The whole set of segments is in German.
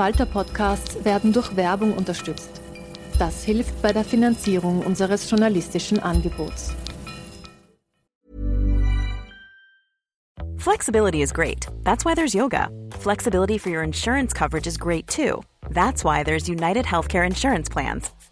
Falter-Podcasts werden durch Werbung unterstützt. Das hilft bei der Finanzierung unseres journalistischen Angebots. Flexibility is great. That's why there's yoga. Flexibility for your insurance coverage is great too. That's why there's United Healthcare Insurance Plans.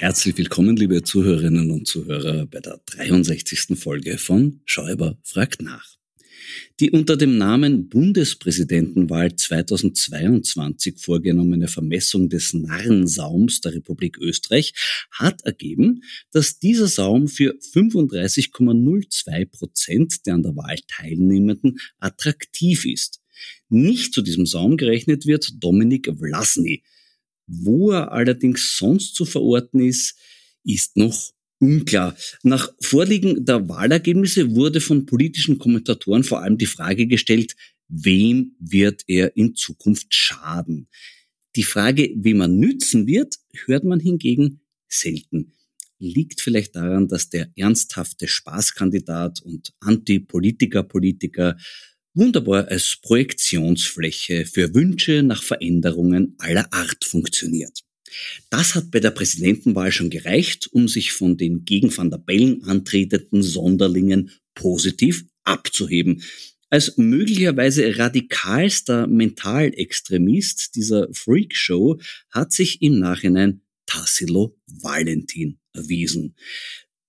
Herzlich willkommen, liebe Zuhörerinnen und Zuhörer, bei der 63. Folge von Schäuber fragt nach. Die unter dem Namen Bundespräsidentenwahl 2022 vorgenommene Vermessung des Narrensaums der Republik Österreich hat ergeben, dass dieser Saum für 35,02 Prozent der an der Wahl Teilnehmenden attraktiv ist. Nicht zu diesem Saum gerechnet wird Dominik Vlasny, wo er allerdings sonst zu verorten ist, ist noch unklar. Nach Vorliegen der Wahlergebnisse wurde von politischen Kommentatoren vor allem die Frage gestellt, wem wird er in Zukunft schaden? Die Frage, wem er nützen wird, hört man hingegen selten. Liegt vielleicht daran, dass der ernsthafte Spaßkandidat und Anti-Politiker-Politiker wunderbar als Projektionsfläche für Wünsche nach Veränderungen aller Art funktioniert. Das hat bei der Präsidentenwahl schon gereicht, um sich von den gegen Van der Bellen antretenden Sonderlingen positiv abzuheben. Als möglicherweise radikalster Mentalextremist dieser Freakshow hat sich im Nachhinein Tassilo Valentin erwiesen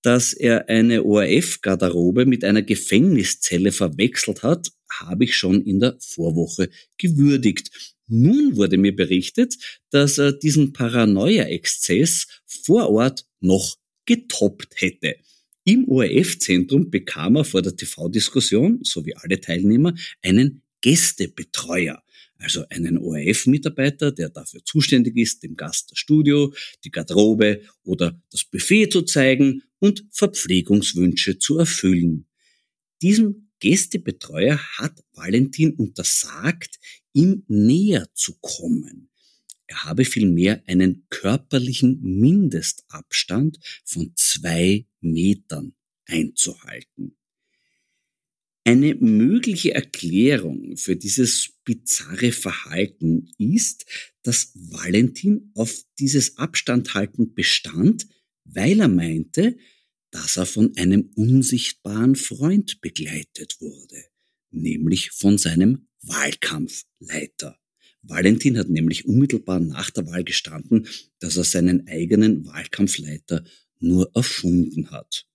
dass er eine ORF-Garderobe mit einer Gefängniszelle verwechselt hat, habe ich schon in der Vorwoche gewürdigt. Nun wurde mir berichtet, dass er diesen Paranoia-Exzess vor Ort noch getoppt hätte. Im ORF-Zentrum bekam er vor der TV-Diskussion, so wie alle Teilnehmer, einen Gästebetreuer also einen ORF-Mitarbeiter, der dafür zuständig ist, dem Gast das Studio, die Garderobe oder das Buffet zu zeigen und Verpflegungswünsche zu erfüllen. Diesem Gästebetreuer hat Valentin untersagt, ihm näher zu kommen. Er habe vielmehr einen körperlichen Mindestabstand von zwei Metern einzuhalten. Eine mögliche Erklärung für dieses bizarre Verhalten ist, dass Valentin auf dieses Abstandhalten bestand, weil er meinte, dass er von einem unsichtbaren Freund begleitet wurde, nämlich von seinem Wahlkampfleiter. Valentin hat nämlich unmittelbar nach der Wahl gestanden, dass er seinen eigenen Wahlkampfleiter nur erfunden hat.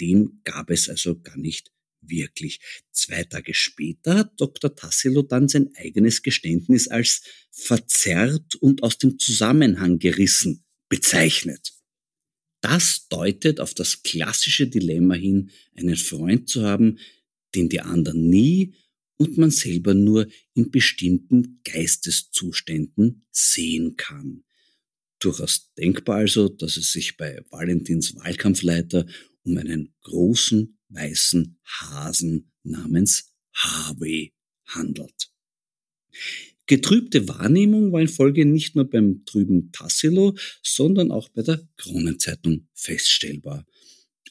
Den gab es also gar nicht wirklich. Zwei Tage später hat Dr. Tassilo dann sein eigenes Geständnis als verzerrt und aus dem Zusammenhang gerissen bezeichnet. Das deutet auf das klassische Dilemma hin, einen Freund zu haben, den die anderen nie und man selber nur in bestimmten Geisteszuständen sehen kann. Durchaus denkbar also, dass es sich bei Valentins Wahlkampfleiter um einen großen weißen Hasen namens Harvey handelt. Getrübte Wahrnehmung war in Folge nicht nur beim trüben Tassilo, sondern auch bei der Kronenzeitung feststellbar.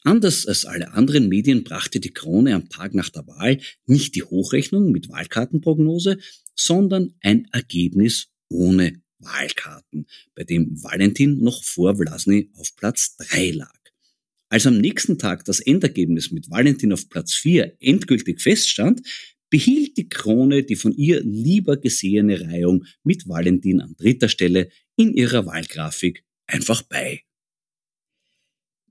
Anders als alle anderen Medien brachte die Krone am Tag nach der Wahl nicht die Hochrechnung mit Wahlkartenprognose, sondern ein Ergebnis ohne Wahlkarten, bei dem Valentin noch vor Vlasny auf Platz 3 lag. Als am nächsten Tag das Endergebnis mit Valentin auf Platz 4 endgültig feststand, behielt die Krone die von ihr lieber gesehene Reihung mit Valentin an dritter Stelle in ihrer Wahlgrafik einfach bei.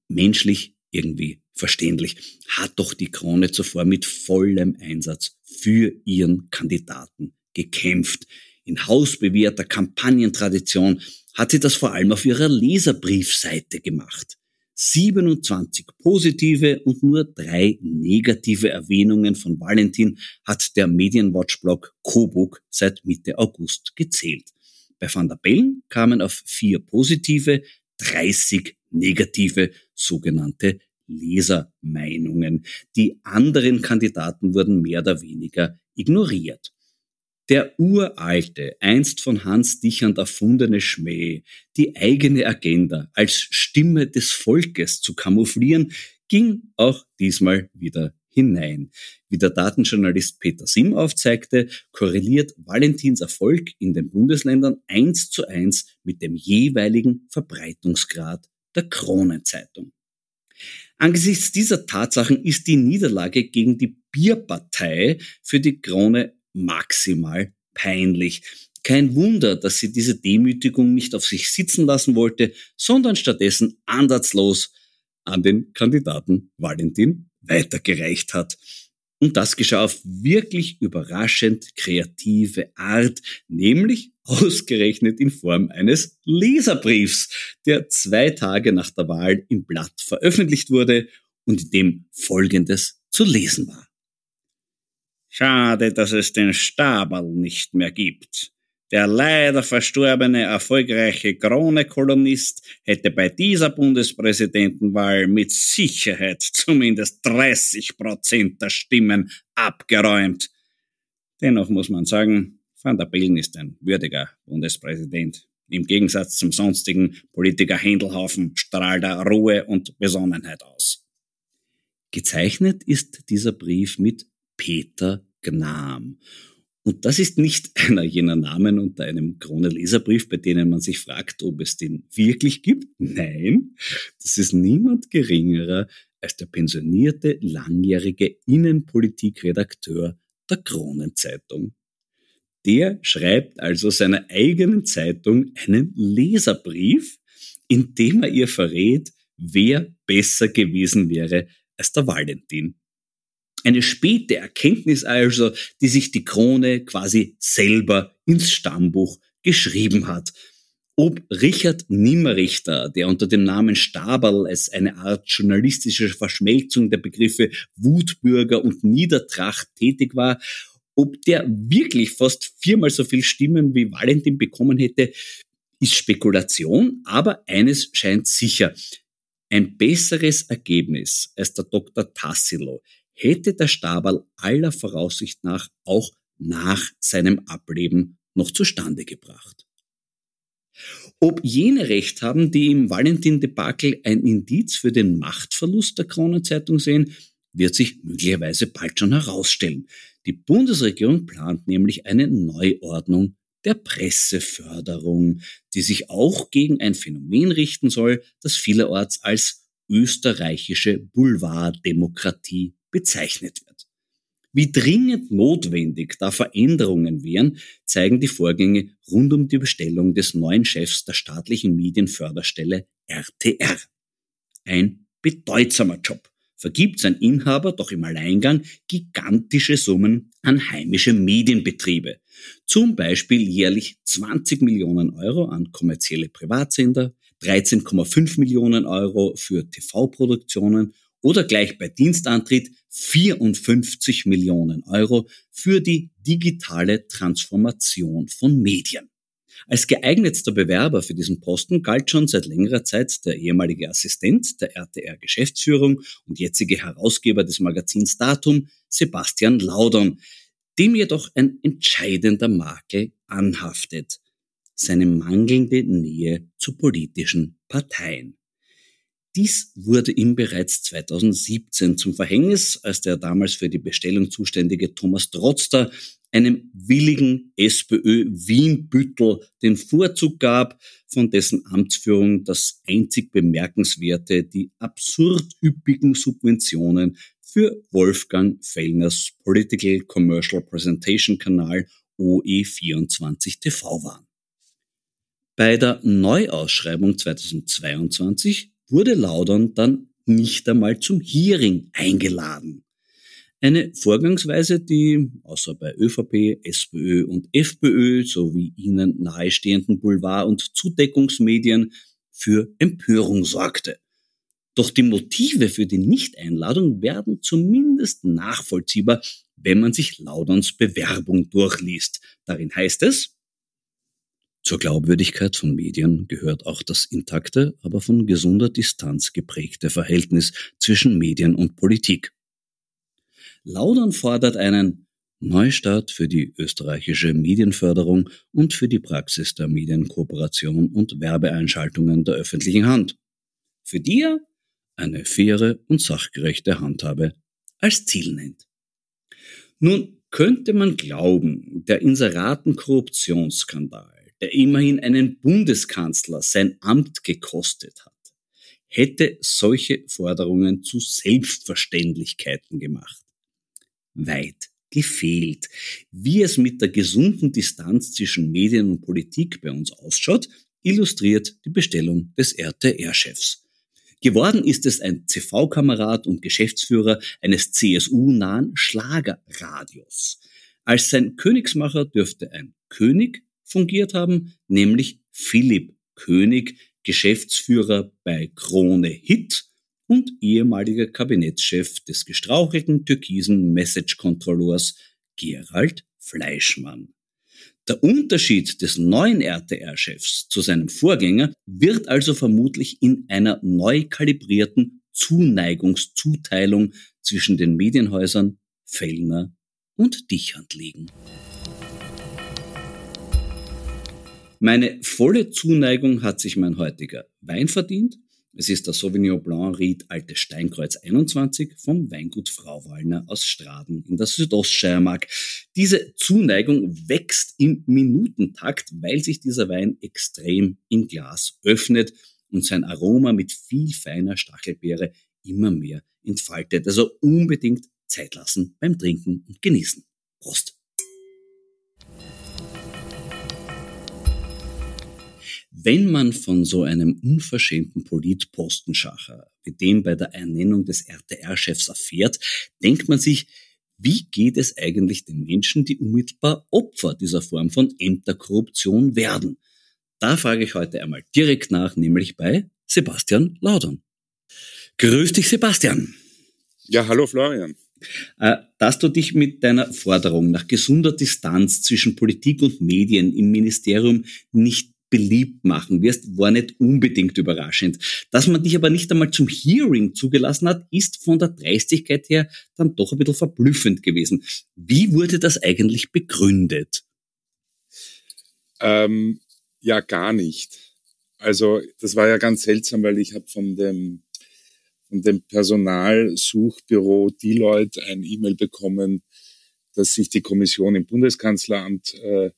Menschlich irgendwie verständlich hat doch die Krone zuvor mit vollem Einsatz für ihren Kandidaten gekämpft. In hausbewährter Kampagnentradition hat sie das vor allem auf ihrer Leserbriefseite gemacht. 27 positive und nur drei negative Erwähnungen von Valentin hat der Medienwatch-Blog Coburg seit Mitte August gezählt. Bei Van der Bellen kamen auf vier positive, 30 negative sogenannte Lesermeinungen. Die anderen Kandidaten wurden mehr oder weniger ignoriert. Der uralte, einst von Hans Dichand erfundene Schmäh, die eigene Agenda als Stimme des Volkes zu kamouflieren, ging auch diesmal wieder hinein. Wie der Datenjournalist Peter Sim aufzeigte, korreliert Valentins Erfolg in den Bundesländern eins zu eins mit dem jeweiligen Verbreitungsgrad der Kronenzeitung. Angesichts dieser Tatsachen ist die Niederlage gegen die Bierpartei für die Krone maximal peinlich. Kein Wunder, dass sie diese Demütigung nicht auf sich sitzen lassen wollte, sondern stattdessen ansatzlos an den Kandidaten Valentin weitergereicht hat. Und das geschah auf wirklich überraschend kreative Art, nämlich ausgerechnet in Form eines Leserbriefs, der zwei Tage nach der Wahl im Blatt veröffentlicht wurde und in dem Folgendes zu lesen war. Schade, dass es den Stabal nicht mehr gibt. Der leider verstorbene erfolgreiche Krone-Kolumnist hätte bei dieser Bundespräsidentenwahl mit Sicherheit zumindest 30 Prozent der Stimmen abgeräumt. Dennoch muss man sagen, Van der Bellen ist ein würdiger Bundespräsident. Im Gegensatz zum sonstigen Politiker Händelhaufen strahlt er Ruhe und Besonnenheit aus. Gezeichnet ist dieser Brief mit Peter Gnam. Und das ist nicht einer jener Namen unter einem Krone-Leserbrief, bei denen man sich fragt, ob es den wirklich gibt. Nein, das ist niemand geringerer als der pensionierte langjährige Innenpolitikredakteur der Kronenzeitung. Der schreibt also seiner eigenen Zeitung einen Leserbrief, in dem er ihr verrät, wer besser gewesen wäre als der Valentin. Eine späte Erkenntnis also, die sich die Krone quasi selber ins Stammbuch geschrieben hat. Ob Richard Nimmerrichter, der unter dem Namen Staberl als eine Art journalistische Verschmelzung der Begriffe Wutbürger und Niedertracht tätig war, ob der wirklich fast viermal so viel Stimmen wie Valentin bekommen hätte, ist Spekulation, aber eines scheint sicher. Ein besseres Ergebnis als der Dr. Tassilo hätte der Stabal aller Voraussicht nach auch nach seinem Ableben noch zustande gebracht. Ob jene Recht haben, die im Valentin-Debakel ein Indiz für den Machtverlust der Kronenzeitung sehen, wird sich möglicherweise bald schon herausstellen. Die Bundesregierung plant nämlich eine Neuordnung der Presseförderung, die sich auch gegen ein Phänomen richten soll, das vielerorts als österreichische Boulevarddemokratie bezeichnet wird. Wie dringend notwendig da Veränderungen wären, zeigen die Vorgänge rund um die Bestellung des neuen Chefs der staatlichen Medienförderstelle RTR. Ein bedeutsamer Job vergibt sein Inhaber doch im Alleingang gigantische Summen an heimische Medienbetriebe. Zum Beispiel jährlich 20 Millionen Euro an kommerzielle Privatsender, 13,5 Millionen Euro für TV-Produktionen oder gleich bei Dienstantritt 54 Millionen Euro für die digitale Transformation von Medien. Als geeignetster Bewerber für diesen Posten galt schon seit längerer Zeit der ehemalige Assistent der RTR-Geschäftsführung und jetzige Herausgeber des Magazins Datum, Sebastian Laudon, dem jedoch ein entscheidender Makel anhaftet, seine mangelnde Nähe zu politischen Parteien. Dies wurde ihm bereits 2017 zum Verhängnis, als der damals für die Bestellung zuständige Thomas Trotzter einem willigen SPÖ Wienbüttel den Vorzug gab, von dessen Amtsführung das einzig Bemerkenswerte die absurd üppigen Subventionen für Wolfgang Fellners Political Commercial Presentation Kanal OE24 TV waren. Bei der Neuausschreibung 2022 wurde Laudern dann nicht einmal zum Hearing eingeladen. Eine Vorgangsweise, die außer bei ÖVP, SPÖ und FPÖ sowie ihnen nahestehenden Boulevard- und Zudeckungsmedien für Empörung sorgte. Doch die Motive für die Nichteinladung werden zumindest nachvollziehbar, wenn man sich Laudons Bewerbung durchliest. Darin heißt es, zur Glaubwürdigkeit von Medien gehört auch das intakte, aber von gesunder Distanz geprägte Verhältnis zwischen Medien und Politik. Laudern fordert einen Neustart für die österreichische Medienförderung und für die Praxis der Medienkooperation und Werbeeinschaltungen der öffentlichen Hand, für die er eine faire und sachgerechte Handhabe als Ziel nennt. Nun könnte man glauben, der Inseraten-Korruptionsskandal der immerhin einen Bundeskanzler sein Amt gekostet hat, hätte solche Forderungen zu Selbstverständlichkeiten gemacht. Weit gefehlt. Wie es mit der gesunden Distanz zwischen Medien und Politik bei uns ausschaut, illustriert die Bestellung des RTR-Chefs. Geworden ist es ein CV-Kamerad und Geschäftsführer eines CSU-nahen Schlagerradios. Als sein Königsmacher dürfte ein König fungiert haben, nämlich Philipp König, Geschäftsführer bei Krone Hit und ehemaliger Kabinettschef des gestrauchelten türkisen Message-Controllers Gerald Fleischmann. Der Unterschied des neuen RTR-Chefs zu seinem Vorgänger wird also vermutlich in einer neu kalibrierten Zuneigungszuteilung zwischen den Medienhäusern Fellner und Dichand liegen. Meine volle Zuneigung hat sich mein heutiger Wein verdient. Es ist der Sauvignon Blanc Ried Alte Steinkreuz 21 vom Weingut Frau Wallner aus Straden in der Südoststeiermark. Diese Zuneigung wächst im Minutentakt, weil sich dieser Wein extrem im Glas öffnet und sein Aroma mit viel feiner Stachelbeere immer mehr entfaltet. Also unbedingt Zeit lassen beim Trinken und Genießen. Prost! Wenn man von so einem unverschämten Politpostenschacher wie dem bei der Ernennung des RTR-Chefs erfährt, denkt man sich, wie geht es eigentlich den Menschen, die unmittelbar Opfer dieser Form von Ämterkorruption werden? Da frage ich heute einmal direkt nach, nämlich bei Sebastian Laudern. Grüß dich, Sebastian. Ja, hallo Florian. Äh, dass du dich mit deiner Forderung nach gesunder Distanz zwischen Politik und Medien im Ministerium nicht beliebt machen wirst, war nicht unbedingt überraschend. Dass man dich aber nicht einmal zum Hearing zugelassen hat, ist von der Dreistigkeit her dann doch ein bisschen verblüffend gewesen. Wie wurde das eigentlich begründet? Ähm, ja, gar nicht. Also das war ja ganz seltsam, weil ich habe von dem, von dem Personalsuchbüro Deloitte ein E-Mail bekommen, dass sich die Kommission im Bundeskanzleramt äh,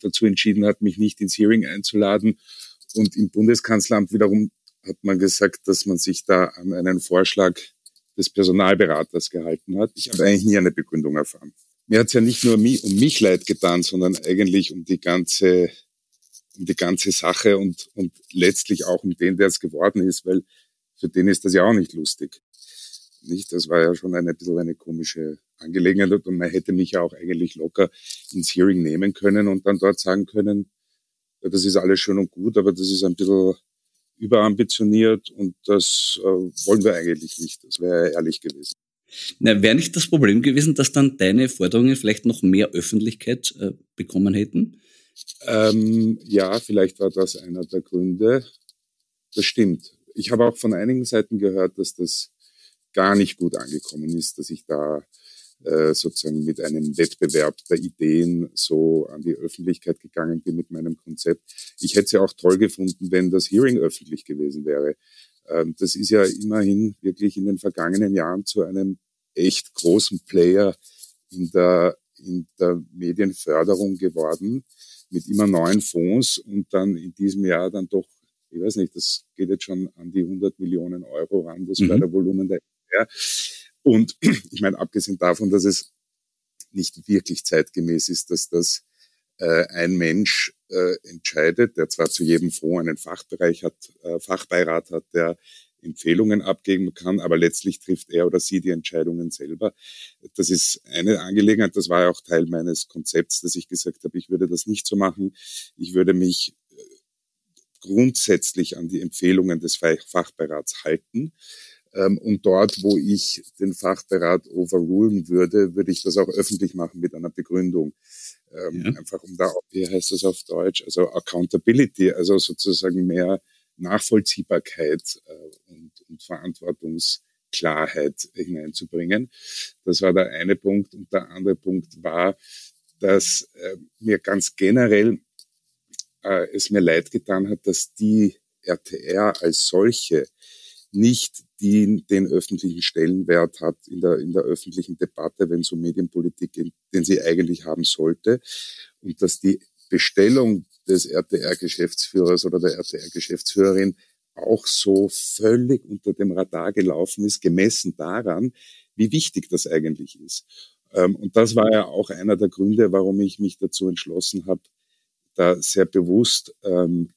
dazu entschieden hat, mich nicht ins Hearing einzuladen. Und im Bundeskanzleramt wiederum hat man gesagt, dass man sich da an einen Vorschlag des Personalberaters gehalten hat. Ich habe eigentlich nie eine Begründung erfahren. Mir hat es ja nicht nur um mich leid getan, sondern eigentlich um die ganze, um die ganze Sache und, und letztlich auch um den, der es geworden ist, weil für den ist das ja auch nicht lustig. Nicht? Das war ja schon eine bisschen eine komische Angelegenheit und man hätte mich ja auch eigentlich locker ins Hearing nehmen können und dann dort sagen können, ja, das ist alles schön und gut, aber das ist ein bisschen überambitioniert und das äh, wollen wir eigentlich nicht. Das wäre ehrlich gewesen. Na, wäre nicht das Problem gewesen, dass dann deine Forderungen vielleicht noch mehr Öffentlichkeit äh, bekommen hätten? Ähm, ja, vielleicht war das einer der Gründe. Das stimmt. Ich habe auch von einigen Seiten gehört, dass das gar nicht gut angekommen ist, dass ich da äh, sozusagen mit einem Wettbewerb der Ideen so an die Öffentlichkeit gegangen bin mit meinem Konzept. Ich hätte es ja auch toll gefunden, wenn das Hearing öffentlich gewesen wäre. Ähm, das ist ja immerhin wirklich in den vergangenen Jahren zu einem echt großen Player in der, in der Medienförderung geworden mit immer neuen Fonds und dann in diesem Jahr dann doch, ich weiß nicht, das geht jetzt schon an die 100 Millionen Euro ran, das mhm. Fördervolumen der ja. Und ich meine, abgesehen davon, dass es nicht wirklich zeitgemäß ist, dass das äh, ein Mensch äh, entscheidet, der zwar zu jedem Fonds einen Fachbereich hat, äh, Fachbeirat hat, der Empfehlungen abgeben kann, aber letztlich trifft er oder sie die Entscheidungen selber. Das ist eine Angelegenheit, das war ja auch Teil meines Konzepts, dass ich gesagt habe, ich würde das nicht so machen. Ich würde mich grundsätzlich an die Empfehlungen des Fachbeirats halten. Ähm, und dort, wo ich den Fachberat overrulen würde, würde ich das auch öffentlich machen mit einer Begründung. Ähm, ja. Einfach um da, wie heißt das auf Deutsch, also Accountability, also sozusagen mehr Nachvollziehbarkeit äh, und, und Verantwortungsklarheit hineinzubringen. Das war der eine Punkt. Und der andere Punkt war, dass äh, mir ganz generell äh, es mir leid getan hat, dass die RTR als solche nicht die, den öffentlichen Stellenwert hat in der, in der öffentlichen Debatte, wenn es um Medienpolitik geht, den sie eigentlich haben sollte. Und dass die Bestellung des RTR-Geschäftsführers oder der RTR-Geschäftsführerin auch so völlig unter dem Radar gelaufen ist, gemessen daran, wie wichtig das eigentlich ist. Ähm, und das war ja auch einer der Gründe, warum ich mich dazu entschlossen habe, da sehr bewusst ähm,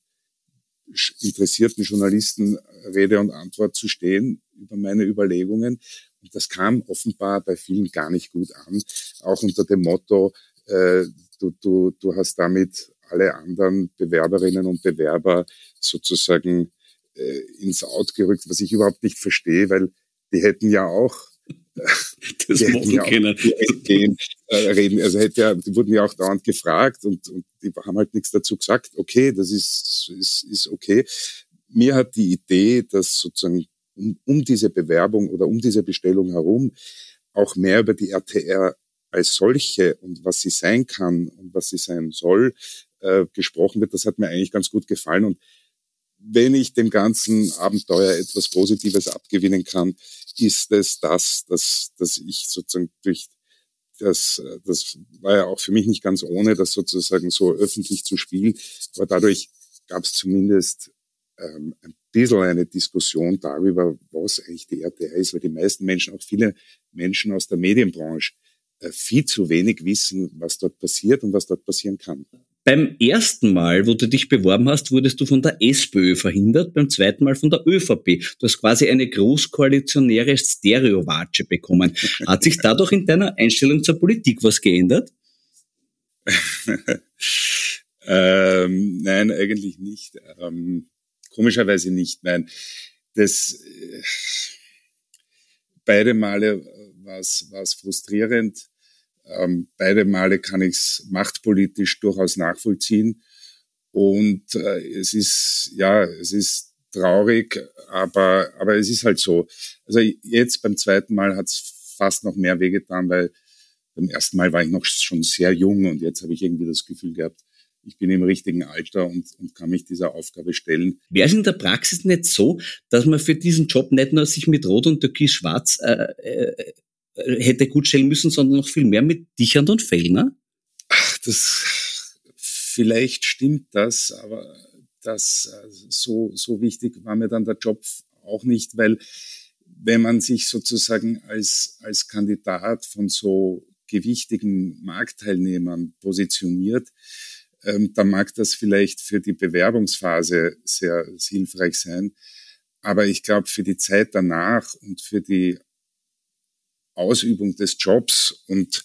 interessierten Journalisten Rede und Antwort zu stehen über meine Überlegungen. Und das kam offenbar bei vielen gar nicht gut an, auch unter dem Motto, äh, du, du, du hast damit alle anderen Bewerberinnen und Bewerber sozusagen äh, ins Out gerückt, was ich überhaupt nicht verstehe, weil die hätten ja auch das machen ja können. Gehen, äh, reden. Also hätte ja, die wurden ja auch dauernd gefragt und, und die haben halt nichts dazu gesagt. Okay, das ist, ist, ist okay. Mir hat die Idee, dass sozusagen um, um diese Bewerbung oder um diese Bestellung herum auch mehr über die RTR als solche und was sie sein kann und was sie sein soll, äh, gesprochen wird. Das hat mir eigentlich ganz gut gefallen. Und wenn ich dem ganzen Abenteuer etwas Positives abgewinnen kann, ist es das, dass, dass ich sozusagen durch das, das war ja auch für mich nicht ganz ohne, das sozusagen so öffentlich zu spielen, aber dadurch gab es zumindest ähm, ein bisschen eine Diskussion darüber, was eigentlich die RTR ist, weil die meisten Menschen, auch viele Menschen aus der Medienbranche, äh, viel zu wenig wissen, was dort passiert und was dort passieren kann. Beim ersten Mal, wo du dich beworben hast, wurdest du von der SPÖ verhindert, beim zweiten Mal von der ÖVP. Du hast quasi eine großkoalitionäre Stereowatsche bekommen. Hat sich dadurch in deiner Einstellung zur Politik was geändert? ähm, nein, eigentlich nicht. Ähm, komischerweise nicht. Nein, das äh, beide Male war es frustrierend ähm, beide Male kann ich es machtpolitisch durchaus nachvollziehen. Und äh, es ist, ja, es ist traurig, aber, aber es ist halt so. Also jetzt beim zweiten Mal hat es fast noch mehr wehgetan, weil beim ersten Mal war ich noch schon sehr jung und jetzt habe ich irgendwie das Gefühl gehabt, ich bin im richtigen Alter und, und kann mich dieser Aufgabe stellen. Wäre es in der Praxis nicht so, dass man für diesen Job nicht nur sich mit Rot und Türkis-Schwarz äh, äh, hätte gut stellen müssen, sondern noch viel mehr mit Dichand und Fellner? Ach, das, vielleicht stimmt das, aber das, äh, so, so wichtig war mir dann der Job auch nicht, weil wenn man sich sozusagen als, als Kandidat von so gewichtigen Marktteilnehmern positioniert, ähm, dann mag das vielleicht für die Bewerbungsphase sehr hilfreich sein. Aber ich glaube, für die Zeit danach und für die Ausübung des Jobs und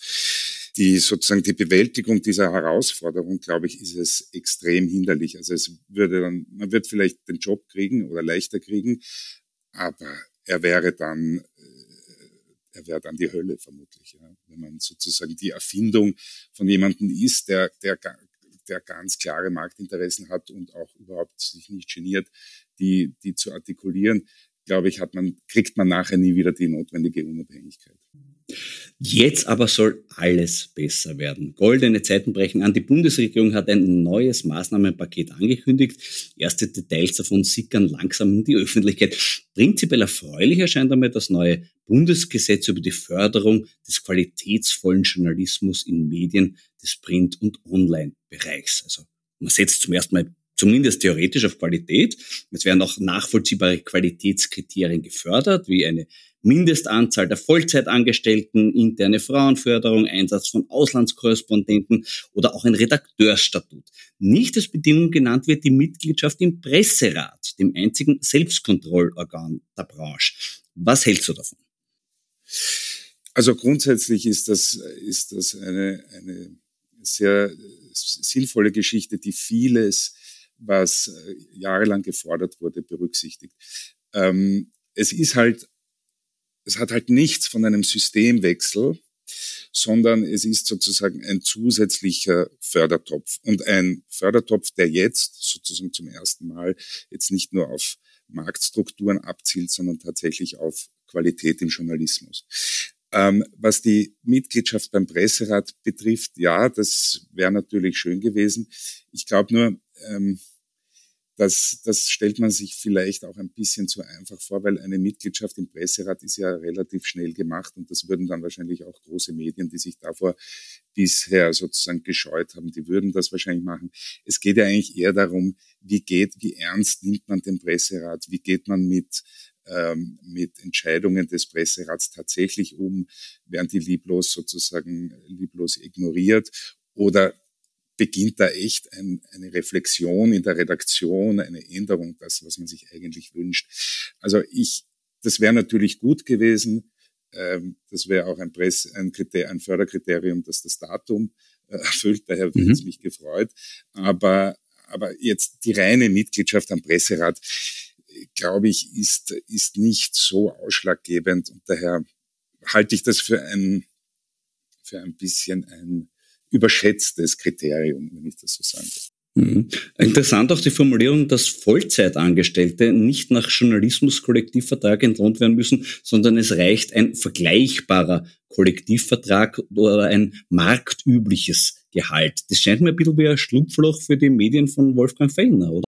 die sozusagen die Bewältigung dieser Herausforderung, glaube ich, ist es extrem hinderlich. Also es würde dann, man wird vielleicht den Job kriegen oder leichter kriegen, aber er wäre dann, äh, er wäre dann die Hölle vermutlich, ja. wenn man sozusagen die Erfindung von jemandem ist, der, der, der ganz klare Marktinteressen hat und auch überhaupt sich nicht geniert, die, die zu artikulieren glaube ich, hat man, kriegt man nachher nie wieder die notwendige Unabhängigkeit. Jetzt aber soll alles besser werden. Goldene Zeiten brechen an. Die Bundesregierung hat ein neues Maßnahmenpaket angekündigt. Erste Details davon sickern langsam in die Öffentlichkeit. Prinzipiell erfreulich erscheint einmal das neue Bundesgesetz über die Förderung des qualitätsvollen Journalismus in Medien des Print- und Online-Bereichs. Also man setzt zum ersten Mal zumindest theoretisch auf Qualität. Es werden auch nachvollziehbare Qualitätskriterien gefördert, wie eine Mindestanzahl der Vollzeitangestellten, interne Frauenförderung, Einsatz von Auslandskorrespondenten oder auch ein Redakteursstatut. Nicht als Bedingung genannt wird die Mitgliedschaft im Presserat, dem einzigen Selbstkontrollorgan der Branche. Was hältst du davon? Also grundsätzlich ist das, ist das eine, eine sehr sinnvolle Geschichte, die vieles was äh, jahrelang gefordert wurde, berücksichtigt. Ähm, es ist halt, es hat halt nichts von einem Systemwechsel, sondern es ist sozusagen ein zusätzlicher Fördertopf und ein Fördertopf, der jetzt sozusagen zum ersten Mal jetzt nicht nur auf Marktstrukturen abzielt, sondern tatsächlich auf Qualität im Journalismus. Ähm, was die Mitgliedschaft beim Presserat betrifft, ja, das wäre natürlich schön gewesen. Ich glaube nur, ähm, das, das stellt man sich vielleicht auch ein bisschen zu einfach vor, weil eine Mitgliedschaft im Presserat ist ja relativ schnell gemacht und das würden dann wahrscheinlich auch große Medien, die sich davor bisher sozusagen gescheut haben, die würden das wahrscheinlich machen. Es geht ja eigentlich eher darum, wie geht, wie ernst nimmt man den Presserat, wie geht man mit ähm, mit Entscheidungen des Presserats tatsächlich um, werden die lieblos sozusagen lieblos ignoriert oder beginnt da echt ein, eine Reflexion in der Redaktion, eine Änderung, das, was man sich eigentlich wünscht. Also ich, das wäre natürlich gut gewesen. Ähm, das wäre auch ein, Press, ein, Kriter, ein Förderkriterium, dass das Datum äh, erfüllt. Daher mhm. es mich gefreut. Aber, aber jetzt die reine Mitgliedschaft am Presserat, glaube ich, ist, ist nicht so ausschlaggebend. Und daher halte ich das für ein, für ein bisschen ein überschätztes Kriterium, wenn ich das so sagen darf. Mhm. Interessant auch die Formulierung, dass Vollzeitangestellte nicht nach Journalismuskollektivvertrag entlohnt werden müssen, sondern es reicht ein vergleichbarer Kollektivvertrag oder ein marktübliches Gehalt. Das scheint mir ein bisschen wie ein Schlupfloch für die Medien von Wolfgang Fellner, oder?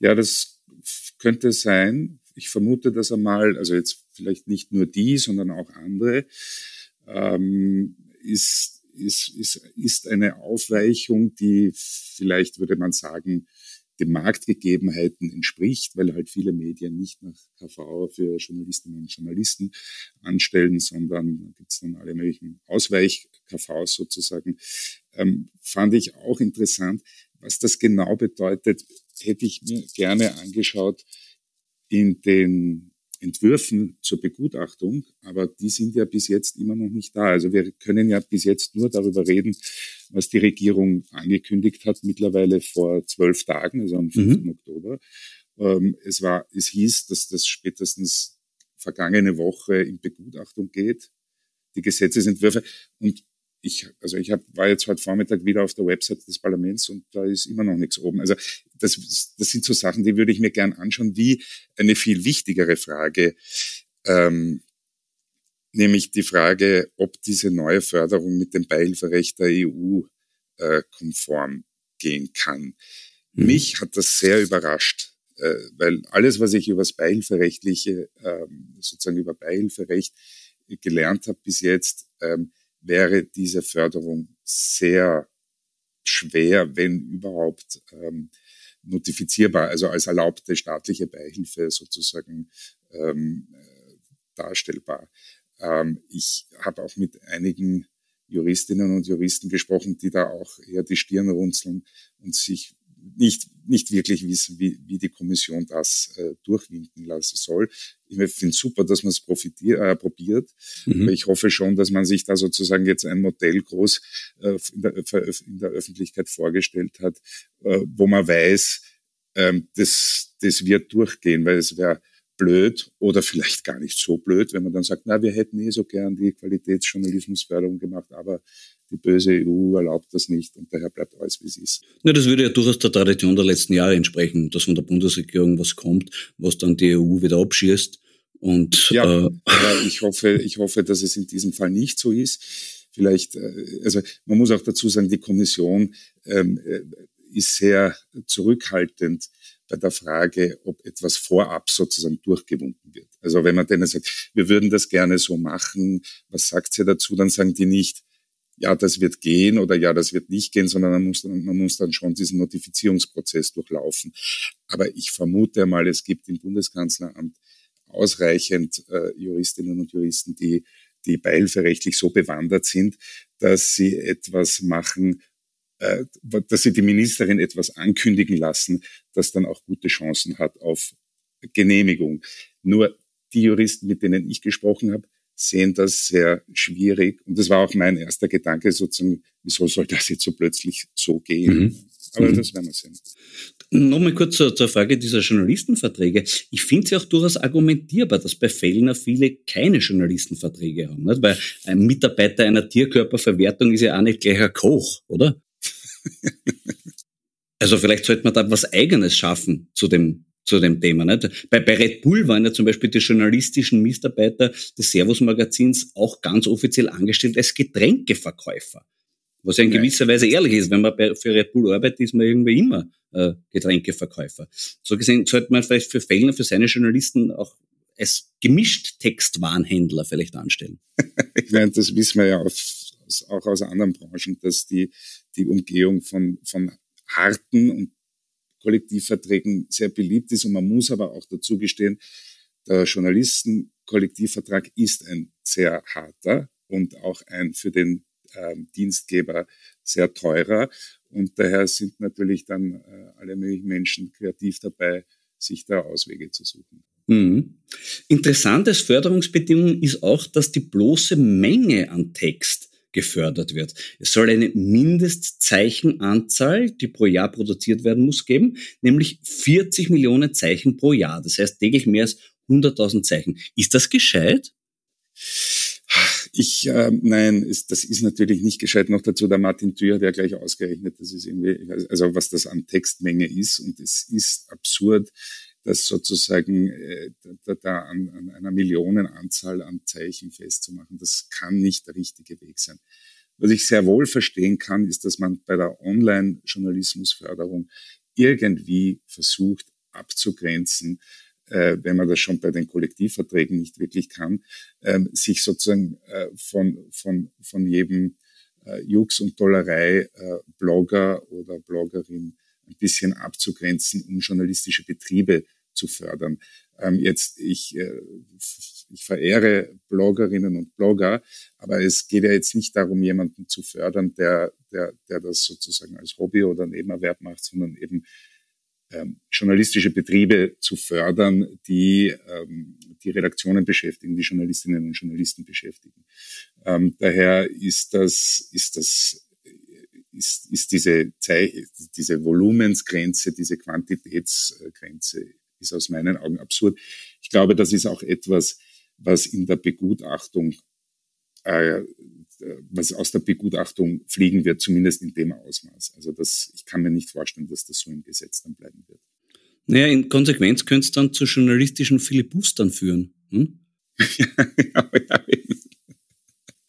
Ja, das könnte sein. Ich vermute das einmal, also jetzt vielleicht nicht nur die, sondern auch andere, ähm, ist, ist, ist, ist eine Aufweichung, die vielleicht, würde man sagen, den Marktgegebenheiten entspricht, weil halt viele Medien nicht nach KV für Journalistinnen und Journalisten anstellen, sondern gibt es dann alle möglichen Ausweich-KVs sozusagen. Ähm, fand ich auch interessant, was das genau bedeutet, hätte ich mir gerne angeschaut in den Entwürfen zur Begutachtung, aber die sind ja bis jetzt immer noch nicht da. Also wir können ja bis jetzt nur darüber reden, was die Regierung angekündigt hat, mittlerweile vor zwölf Tagen, also am 5. Mhm. Oktober. Ähm, es war, es hieß, dass das spätestens vergangene Woche in Begutachtung geht, die Gesetzesentwürfe. Und ich, also ich hab, war jetzt heute Vormittag wieder auf der Website des Parlaments und da ist immer noch nichts oben. Also das, das sind so Sachen, die würde ich mir gern anschauen, wie eine viel wichtigere Frage, ähm, nämlich die Frage, ob diese neue Förderung mit dem Beihilferecht der EU äh, konform gehen kann. Mhm. Mich hat das sehr überrascht, äh, weil alles, was ich über das Beihilferechtliche, äh, sozusagen über Beihilferecht gelernt habe bis jetzt, ähm, wäre diese Förderung sehr schwer, wenn überhaupt, ähm, notifizierbar, also als erlaubte staatliche Beihilfe sozusagen ähm, äh, darstellbar. Ähm, ich habe auch mit einigen Juristinnen und Juristen gesprochen, die da auch eher die Stirn runzeln und sich nicht, nicht wirklich wissen, wie, wie die Kommission das äh, durchwinken lassen soll. Ich finde es super, dass man es äh, probiert. Mhm. Aber ich hoffe schon, dass man sich da sozusagen jetzt ein Modell groß äh, in, der, in, der, Öffentlichkeit vorgestellt hat, äh, wo man weiß, ähm, das, das wird durchgehen, weil es wäre blöd oder vielleicht gar nicht so blöd, wenn man dann sagt, na, wir hätten eh so gern die Qualitätsjournalismusförderung gemacht, aber die böse EU erlaubt das nicht und daher bleibt alles, wie es ist. Ja, das würde ja durchaus der Tradition der letzten Jahre entsprechen, dass von der Bundesregierung was kommt, was dann die EU wieder abschießt. Und, ja, äh, aber ich hoffe, ich hoffe, dass es in diesem Fall nicht so ist. Vielleicht, äh, also man muss auch dazu sagen, die Kommission ähm, äh, ist sehr zurückhaltend bei der Frage, ob etwas vorab sozusagen durchgewunken wird. Also wenn man denen sagt, wir würden das gerne so machen, was sagt sie dazu, dann sagen die nicht, ja, das wird gehen oder ja, das wird nicht gehen, sondern man muss, dann, man muss dann schon diesen Notifizierungsprozess durchlaufen. Aber ich vermute mal, es gibt im Bundeskanzleramt ausreichend äh, Juristinnen und Juristen, die, die beihilferechtlich so bewandert sind, dass sie etwas machen, äh, dass sie die Ministerin etwas ankündigen lassen, das dann auch gute Chancen hat auf Genehmigung. Nur die Juristen, mit denen ich gesprochen habe, sehen das sehr schwierig. Und das war auch mein erster Gedanke, sozusagen, wieso soll das jetzt so plötzlich so gehen? Mhm. Aber mhm. das werden wir sehen. Nochmal kurz zur, zur, Frage dieser Journalistenverträge. Ich finde es ja auch durchaus argumentierbar, dass bei Fellner viele keine Journalistenverträge haben. Nicht? Weil ein Mitarbeiter einer Tierkörperverwertung ist ja auch nicht gleich ein Koch, oder? also vielleicht sollte man da was Eigenes schaffen zu dem zu dem Thema. Nicht? Bei, bei Red Bull waren ja zum Beispiel die journalistischen Mitarbeiter des Servus-Magazins auch ganz offiziell angestellt als Getränkeverkäufer. Was ja in gewisser Weise ehrlich ist. Wenn man bei, für Red Bull arbeitet, ist man irgendwie immer äh, Getränkeverkäufer. So gesehen sollte man vielleicht für Fellner, für seine Journalisten auch als gemischt Textwarenhändler vielleicht anstellen. ich meine, das wissen wir ja aus, auch aus anderen Branchen, dass die, die Umgehung von, von harten und Kollektivverträgen sehr beliebt ist. Und man muss aber auch dazu gestehen, der Journalistenkollektivvertrag ist ein sehr harter und auch ein für den ähm, Dienstgeber sehr teurer. Und daher sind natürlich dann äh, alle möglichen Menschen kreativ dabei, sich da Auswege zu suchen. Mhm. Interessant als Förderungsbedingung ist auch, dass die bloße Menge an Text gefördert wird. Es soll eine Mindestzeichenanzahl, die pro Jahr produziert werden muss, geben, nämlich 40 Millionen Zeichen pro Jahr. Das heißt täglich mehr als 100.000 Zeichen. Ist das gescheit? Ich, äh, nein, ist, das ist natürlich nicht gescheit. Noch dazu der Martin Thür, der gleich ausgerechnet, das ist irgendwie, also was das an Textmenge ist. Und es ist absurd, das sozusagen äh, da, da an, an einer Millionenanzahl an Zeichen festzumachen. Das kann nicht der richtige Weg sein. Was ich sehr wohl verstehen kann, ist, dass man bei der Online-Journalismusförderung irgendwie versucht abzugrenzen, äh, wenn man das schon bei den Kollektivverträgen nicht wirklich kann, äh, sich sozusagen äh, von, von, von jedem äh, Jux und Dollerei äh, Blogger oder Bloggerin ein bisschen abzugrenzen, um journalistische Betriebe zu fördern. Ähm, jetzt, ich, äh, ich verehre Bloggerinnen und Blogger, aber es geht ja jetzt nicht darum, jemanden zu fördern, der, der, der das sozusagen als Hobby oder Nebenerwerb macht, sondern eben ähm, journalistische Betriebe zu fördern, die ähm, die Redaktionen beschäftigen, die Journalistinnen und Journalisten beschäftigen. Ähm, daher ist das, ist das ist, ist diese, Zei diese Volumensgrenze, diese Quantitätsgrenze ist aus meinen Augen absurd. Ich glaube, das ist auch etwas, was in der Begutachtung, äh, was aus der Begutachtung fliegen wird, zumindest in dem Ausmaß. Also das, ich kann mir nicht vorstellen, dass das so im Gesetz dann bleiben wird. Naja, in Konsequenz könnte es dann zu journalistischen Filibustern führen. Hm? ja, ja, ja.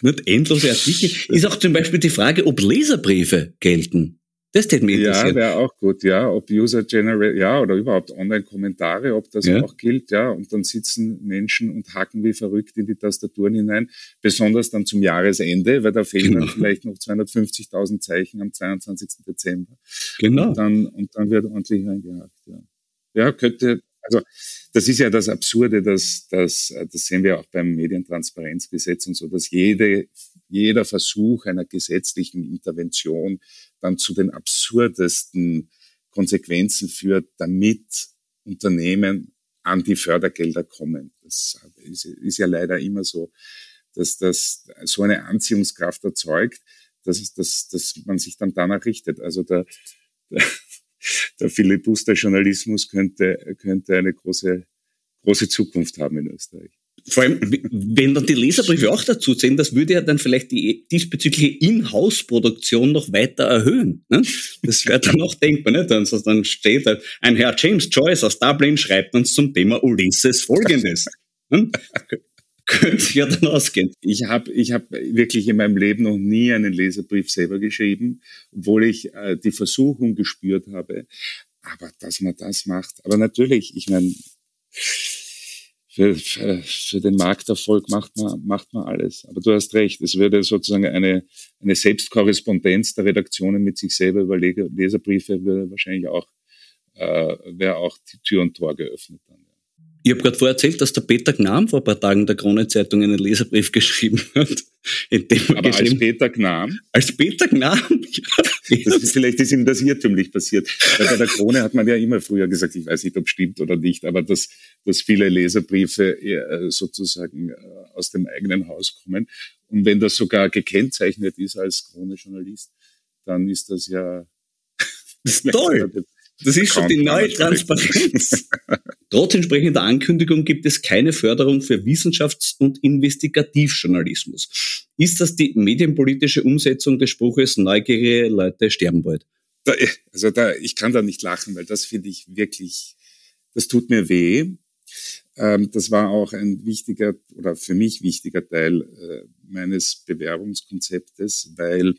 Nicht endlose Artikel. Ist auch zum Beispiel die Frage, ob Leserbriefe gelten. Das hätte mich. Ja, wäre auch gut, ja. Ob User Generate, ja, oder überhaupt Online-Kommentare, ob das ja. auch gilt, ja. Und dann sitzen Menschen und hacken wie verrückt in die Tastaturen hinein, besonders dann zum Jahresende, weil da fehlen genau. dann vielleicht noch 250.000 Zeichen am 22. Dezember. Genau. Und dann, und dann wird ordentlich reingehackt, ja. Ja, könnte, also das ist ja das Absurde, dass, dass das sehen wir auch beim Medientransparenzgesetz und so, dass jede, jeder Versuch einer gesetzlichen Intervention dann zu den absurdesten Konsequenzen führt, damit Unternehmen an die Fördergelder kommen. Das ist, ja leider immer so, dass das so eine Anziehungskraft erzeugt, dass, dass, dass man sich dann danach richtet. Also der, der der Filibuster-Journalismus könnte, könnte eine große, große Zukunft haben in Österreich. Vor allem, wenn dann die Leserbriefe auch dazu zählen, das würde ja dann vielleicht die diesbezügliche In-House-Produktion noch weiter erhöhen. Ne? Das wäre dann auch denkbar. Ne? Dann, dann steht halt, ein Herr James Joyce aus Dublin schreibt uns zum Thema Ulysses Folgendes. Ne? könnte ja dann ausgehen. Ich habe ich hab wirklich in meinem Leben noch nie einen Leserbrief selber geschrieben, obwohl ich äh, die Versuchung gespürt habe. Aber dass man das macht. Aber natürlich, ich meine, für, für den Markterfolg macht man, macht man alles. Aber du hast recht, es würde sozusagen eine, eine Selbstkorrespondenz der Redaktionen mit sich selber über Leserbriefe würde wahrscheinlich auch, äh, wäre auch die Tür und Tor geöffnet dann. Ich habe gerade vorher erzählt, dass der Peter Gnam vor ein paar Tagen der Krone-Zeitung einen Leserbrief geschrieben hat. In dem Aber als Peter Gnam? Als Peter Gnam? das ist, vielleicht ist ihm das irrtümlich passiert. Weil bei der Krone hat man ja immer früher gesagt, ich weiß nicht, ob stimmt oder nicht, aber dass, dass viele Leserbriefe äh, sozusagen äh, aus dem eigenen Haus kommen. Und wenn das sogar gekennzeichnet ist als Krone-Journalist, dann ist das ja... Das Toll! Das ist schon die neue Transparenz. Trotz entsprechender Ankündigung gibt es keine Förderung für Wissenschafts- und Investigativjournalismus. Ist das die medienpolitische Umsetzung des Spruches, neugierige Leute sterben bald? Da, also da, ich kann da nicht lachen, weil das finde ich wirklich, das tut mir weh. Ähm, das war auch ein wichtiger oder für mich wichtiger Teil äh, meines Bewerbungskonzeptes, weil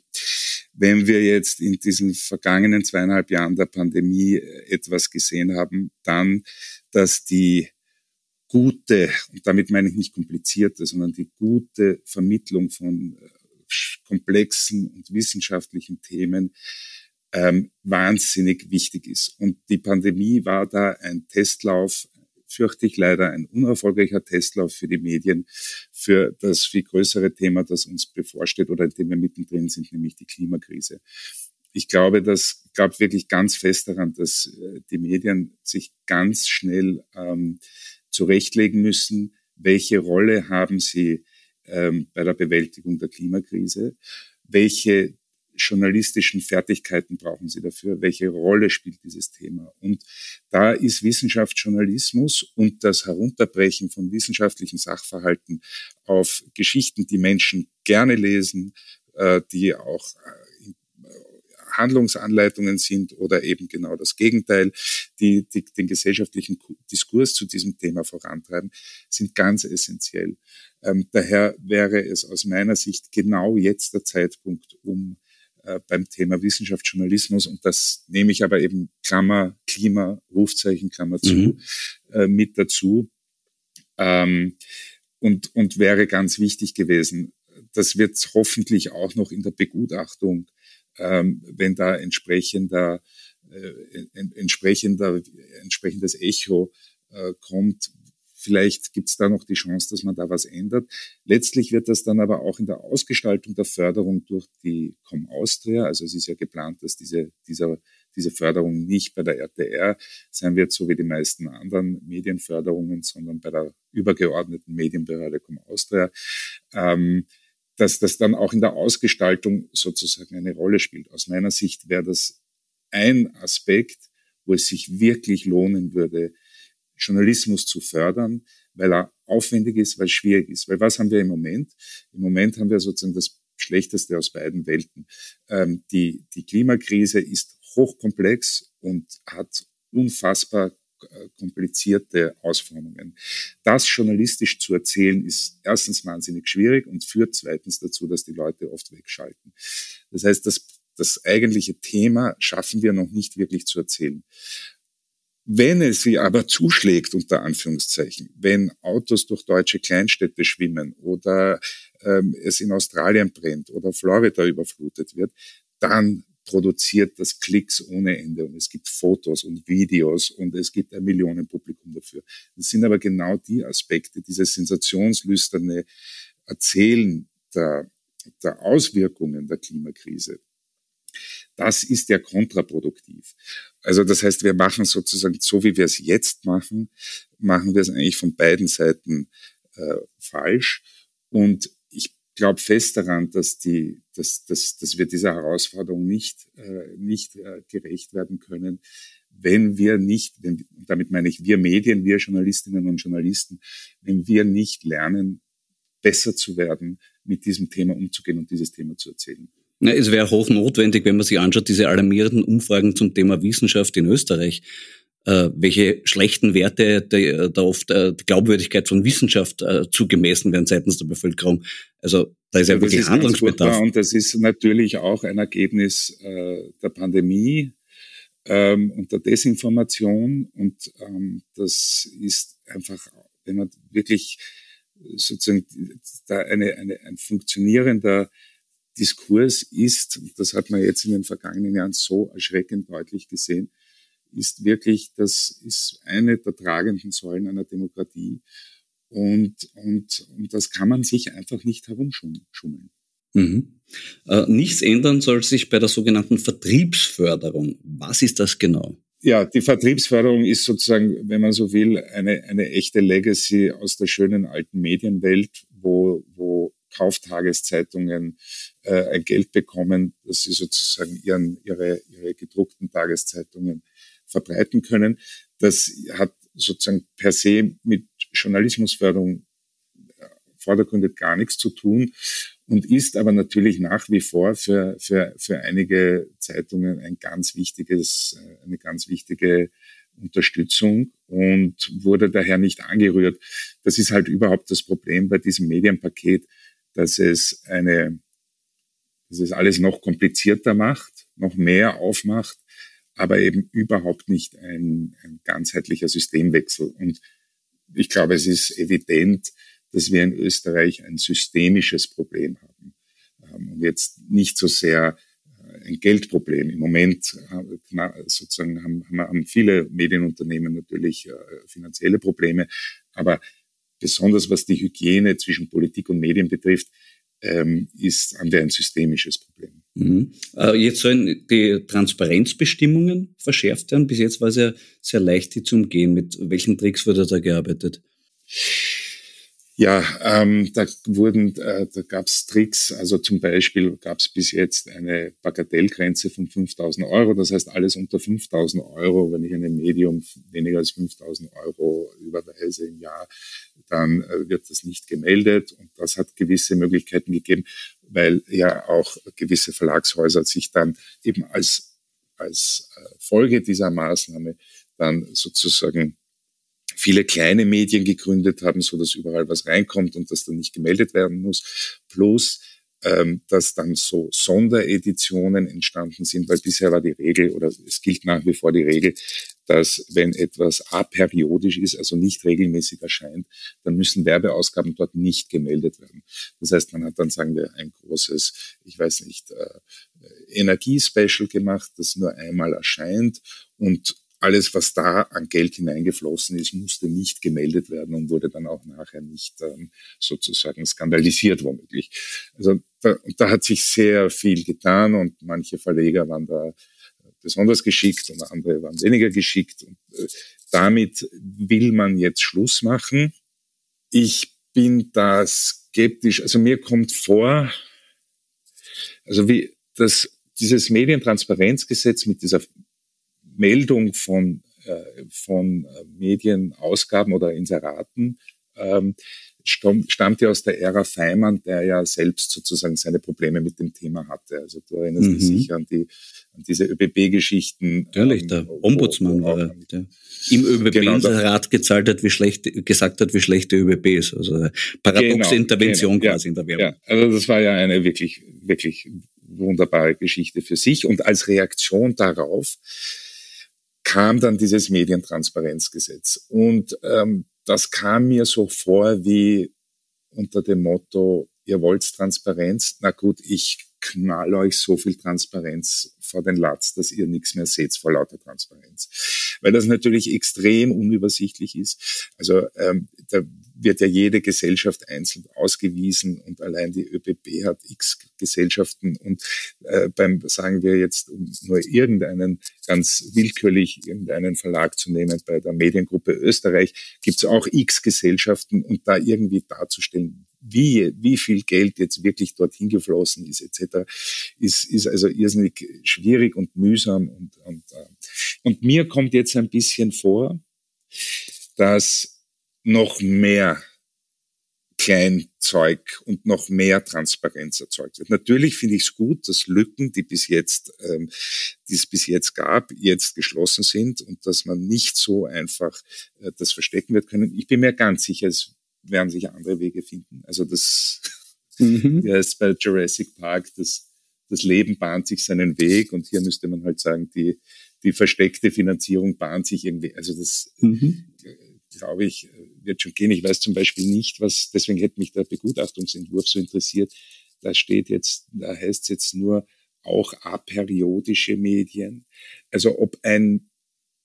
wenn wir jetzt in diesen vergangenen zweieinhalb Jahren der Pandemie äh, etwas gesehen haben, dann, dass die gute, und damit meine ich nicht komplizierte, sondern die gute Vermittlung von äh, komplexen und wissenschaftlichen Themen ähm, wahnsinnig wichtig ist. Und die Pandemie war da ein Testlauf, fürchte ich leider ein unerfolgreicher Testlauf für die Medien, für das viel größere Thema, das uns bevorsteht oder in dem wir mittendrin sind, nämlich die Klimakrise. Ich glaube, das gab wirklich ganz fest daran, dass äh, die Medien sich ganz schnell ähm, zurechtlegen müssen, welche Rolle haben sie ähm, bei der Bewältigung der Klimakrise, welche journalistischen Fertigkeiten brauchen Sie dafür? Welche Rolle spielt dieses Thema? Und da ist Wissenschaftsjournalismus und das Herunterbrechen von wissenschaftlichen Sachverhalten auf Geschichten, die Menschen gerne lesen, äh, die auch äh, Handlungsanleitungen sind oder eben genau das Gegenteil, die, die den gesellschaftlichen Diskurs zu diesem Thema vorantreiben, sind ganz essentiell. Ähm, daher wäre es aus meiner Sicht genau jetzt der Zeitpunkt, um äh, beim Thema Wissenschaftsjournalismus und das nehme ich aber eben Klammer, Klima, Rufzeichen, Klammer zu, mhm. äh, mit dazu. Ähm, und, und wäre ganz wichtig gewesen. Das wird hoffentlich auch noch in der Begutachtung, ähm, wenn da entsprechender, äh, entsprechender, entsprechendes Echo äh, kommt, Vielleicht gibt es da noch die Chance, dass man da was ändert. Letztlich wird das dann aber auch in der Ausgestaltung der Förderung durch die Com Austria, also es ist ja geplant, dass diese, dieser, diese Förderung nicht bei der RTR sein wird, so wie die meisten anderen Medienförderungen, sondern bei der übergeordneten Medienbehörde Com Austria. Ähm, dass das dann auch in der Ausgestaltung sozusagen eine Rolle spielt. Aus meiner Sicht wäre das ein Aspekt, wo es sich wirklich lohnen würde, Journalismus zu fördern, weil er aufwendig ist, weil es schwierig ist. Weil was haben wir im Moment? Im Moment haben wir sozusagen das Schlechteste aus beiden Welten. Ähm, die, die Klimakrise ist hochkomplex und hat unfassbar äh, komplizierte Ausformungen. Das journalistisch zu erzählen, ist erstens wahnsinnig schwierig und führt zweitens dazu, dass die Leute oft wegschalten. Das heißt, das, das eigentliche Thema schaffen wir noch nicht wirklich zu erzählen. Wenn es sie aber zuschlägt, unter Anführungszeichen, wenn Autos durch deutsche Kleinstädte schwimmen oder ähm, es in Australien brennt oder Florida überflutet wird, dann produziert das Klicks ohne Ende und es gibt Fotos und Videos und es gibt ein Millionenpublikum dafür. Das sind aber genau die Aspekte, dieses sensationslüsterne Erzählen der, der Auswirkungen der Klimakrise, das ist ja kontraproduktiv. Also das heißt, wir machen sozusagen so, wie wir es jetzt machen, machen wir es eigentlich von beiden Seiten äh, falsch. Und ich glaube fest daran, dass, die, dass, dass, dass wir dieser Herausforderung nicht, äh, nicht äh, gerecht werden können, wenn wir nicht, wenn, damit meine ich wir Medien, wir Journalistinnen und Journalisten, wenn wir nicht lernen, besser zu werden, mit diesem Thema umzugehen und dieses Thema zu erzählen. Na, es wäre hoch notwendig, wenn man sich anschaut, diese alarmierenden Umfragen zum Thema Wissenschaft in Österreich, äh, welche schlechten Werte da oft äh, die Glaubwürdigkeit von Wissenschaft äh, zugemessen werden seitens der Bevölkerung. Also da ist ja, ja wirklich Handlungsbedarf. Und das ist natürlich auch ein Ergebnis äh, der Pandemie ähm, und der Desinformation. Und ähm, das ist einfach wenn man wirklich sozusagen da eine, eine, ein funktionierender Diskurs ist, das hat man jetzt in den vergangenen Jahren so erschreckend deutlich gesehen, ist wirklich, das ist eine der tragenden Säulen einer Demokratie. Und, und, und das kann man sich einfach nicht herumschummeln. Mhm. Äh, nichts ändern soll sich bei der sogenannten Vertriebsförderung. Was ist das genau? Ja, die Vertriebsförderung ist sozusagen, wenn man so will, eine, eine echte Legacy aus der schönen alten Medienwelt, wo, wo Kauftageszeitungen äh, ein Geld bekommen, dass sie sozusagen ihren, ihre, ihre gedruckten Tageszeitungen verbreiten können. Das hat sozusagen per se mit Journalismusförderung äh, vordergründig gar nichts zu tun und ist aber natürlich nach wie vor für, für, für einige Zeitungen ein ganz wichtiges, äh, eine ganz wichtige Unterstützung und wurde daher nicht angerührt. Das ist halt überhaupt das Problem bei diesem Medienpaket, dass es eine, dass es alles noch komplizierter macht, noch mehr aufmacht, aber eben überhaupt nicht ein, ein ganzheitlicher Systemwechsel. Und ich glaube, es ist evident, dass wir in Österreich ein systemisches Problem haben ähm, und jetzt nicht so sehr äh, ein Geldproblem. Im Moment äh, sozusagen haben, haben viele Medienunternehmen natürlich äh, finanzielle Probleme, aber besonders was die Hygiene zwischen Politik und Medien betrifft, ähm, ist, haben wir ein systemisches Problem. Mhm. Jetzt sollen die Transparenzbestimmungen verschärft werden. Bis jetzt war es ja sehr leicht, die zu umgehen. Mit welchen Tricks wurde da gearbeitet? Ja, ähm, da wurden, äh, da gab's Tricks. Also zum Beispiel gab's bis jetzt eine Bagatellgrenze von 5.000 Euro. Das heißt, alles unter 5.000 Euro, wenn ich einem Medium weniger als 5.000 Euro überweise im Jahr, dann äh, wird das nicht gemeldet. Und das hat gewisse Möglichkeiten gegeben, weil ja auch gewisse Verlagshäuser sich dann eben als als äh, Folge dieser Maßnahme dann sozusagen viele kleine Medien gegründet haben, so dass überall was reinkommt und das dann nicht gemeldet werden muss. Plus, ähm, dass dann so Sondereditionen entstanden sind, weil bisher war die Regel oder es gilt nach wie vor die Regel, dass wenn etwas aperiodisch ist, also nicht regelmäßig erscheint, dann müssen Werbeausgaben dort nicht gemeldet werden. Das heißt, man hat dann, sagen wir, ein großes, ich weiß nicht, äh, Energiespecial gemacht, das nur einmal erscheint und alles, was da an Geld hineingeflossen ist, musste nicht gemeldet werden und wurde dann auch nachher nicht ähm, sozusagen skandalisiert womöglich. Also da, da hat sich sehr viel getan und manche Verleger waren da besonders geschickt und andere waren weniger geschickt. Und äh, damit will man jetzt Schluss machen. Ich bin da skeptisch. Also mir kommt vor, also wie das, dieses Medientransparenzgesetz mit dieser Meldung von, äh, von äh, Medienausgaben oder Inseraten ähm, stammt ja aus der Ära Feimann, der ja selbst sozusagen seine Probleme mit dem Thema hatte. Also du erinnerst mhm. dich sicher an, die, an diese ÖBB-Geschichten. Natürlich, ähm, der Ombudsmann war er, der im ÖBB-Inserat genau, gezahlt hat, wie schlecht, gesagt hat, wie schlecht der ÖBB ist. Also paradoxe genau, Intervention genau, quasi ja, in der Werbung. Ja, also das war ja eine wirklich, wirklich wunderbare Geschichte für sich. Und als Reaktion darauf kam dann dieses Medientransparenzgesetz. Und ähm, das kam mir so vor wie unter dem Motto, ihr wollt Transparenz, na gut, ich knall euch so viel Transparenz vor den Latz, dass ihr nichts mehr seht vor lauter Transparenz. Weil das natürlich extrem unübersichtlich ist. Also ähm, da wird ja jede Gesellschaft einzeln ausgewiesen und allein die ÖPP hat x Gesellschaften und äh, beim, sagen wir jetzt, um nur irgendeinen ganz willkürlich irgendeinen Verlag zu nehmen, bei der Mediengruppe Österreich gibt es auch x Gesellschaften und da irgendwie darzustellen, wie, wie viel Geld jetzt wirklich dorthin geflossen ist, etc., ist, ist also irrsinnig schwierig und mühsam. Und, und, äh, und mir kommt jetzt ein bisschen vor, dass noch mehr Kleinzeug und noch mehr Transparenz erzeugt wird. Natürlich finde ich es gut, dass Lücken, die bis jetzt, ähm, die es bis jetzt gab, jetzt geschlossen sind und dass man nicht so einfach äh, das verstecken wird können. Ich bin mir ganz sicher, es werden sich andere Wege finden. Also das, mhm. ja, ist bei Jurassic Park, das, das Leben bahnt sich seinen Weg und hier müsste man halt sagen, die, die versteckte Finanzierung bahnt sich irgendwie, also das, mhm. glaube ich, wird schon gehen. Ich weiß zum Beispiel nicht, was, deswegen hätte mich der Begutachtungsentwurf so interessiert. Da steht jetzt, da heißt es jetzt nur auch aperiodische Medien. Also ob ein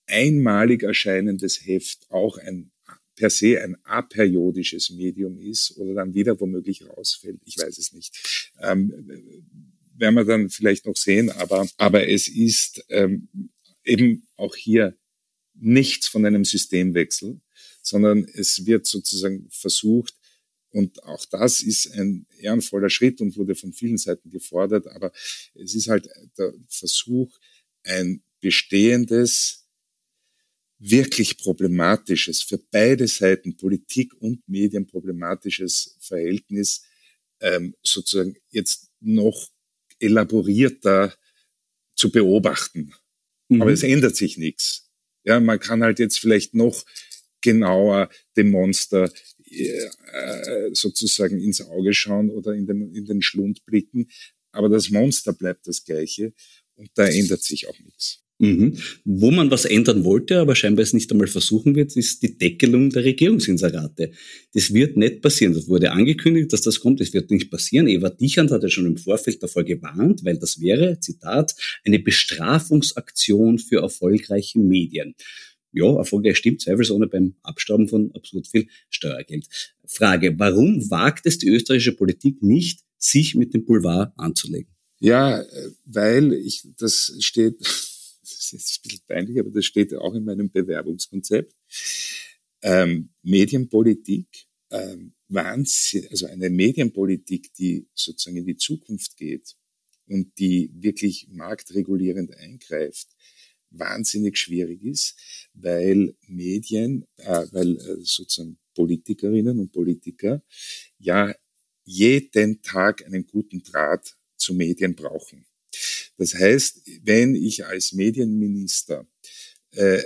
einmalig erscheinendes Heft auch ein per se ein aperiodisches Medium ist oder dann wieder womöglich rausfällt. Ich weiß es nicht. Ähm, werden wir dann vielleicht noch sehen, aber, aber es ist ähm, eben auch hier nichts von einem Systemwechsel, sondern es wird sozusagen versucht, und auch das ist ein ehrenvoller Schritt und wurde von vielen Seiten gefordert, aber es ist halt der Versuch, ein bestehendes, wirklich problematisches, für beide Seiten, Politik und Medien problematisches Verhältnis ähm, sozusagen jetzt noch elaborierter zu beobachten. Mhm. Aber es ändert sich nichts. Ja, man kann halt jetzt vielleicht noch genauer dem Monster äh, sozusagen ins Auge schauen oder in den, in den Schlund blicken. Aber das Monster bleibt das gleiche und da ändert sich auch nichts. Mhm. Wo man was ändern wollte, aber scheinbar es nicht einmal versuchen wird, ist die Deckelung der Regierungsinserate. Das wird nicht passieren. Das wurde angekündigt, dass das kommt. Das wird nicht passieren. Eva Dichand hat ja schon im Vorfeld davor gewarnt, weil das wäre, Zitat, eine Bestrafungsaktion für erfolgreiche Medien ja, erfolgreich stimmt, zweifelsohne beim Abstauben von absolut viel Steuergeld. Frage, warum wagt es die österreichische Politik nicht, sich mit dem Boulevard anzulegen? Ja, weil ich, das steht, das ist ein bisschen peinlich, aber das steht auch in meinem Bewerbungskonzept. Ähm, Medienpolitik, ähm, Wahnsinn, also eine Medienpolitik, die sozusagen in die Zukunft geht und die wirklich marktregulierend eingreift, wahnsinnig schwierig ist, weil Medien, äh, weil äh, sozusagen Politikerinnen und Politiker ja jeden Tag einen guten Draht zu Medien brauchen. Das heißt, wenn ich als Medienminister äh,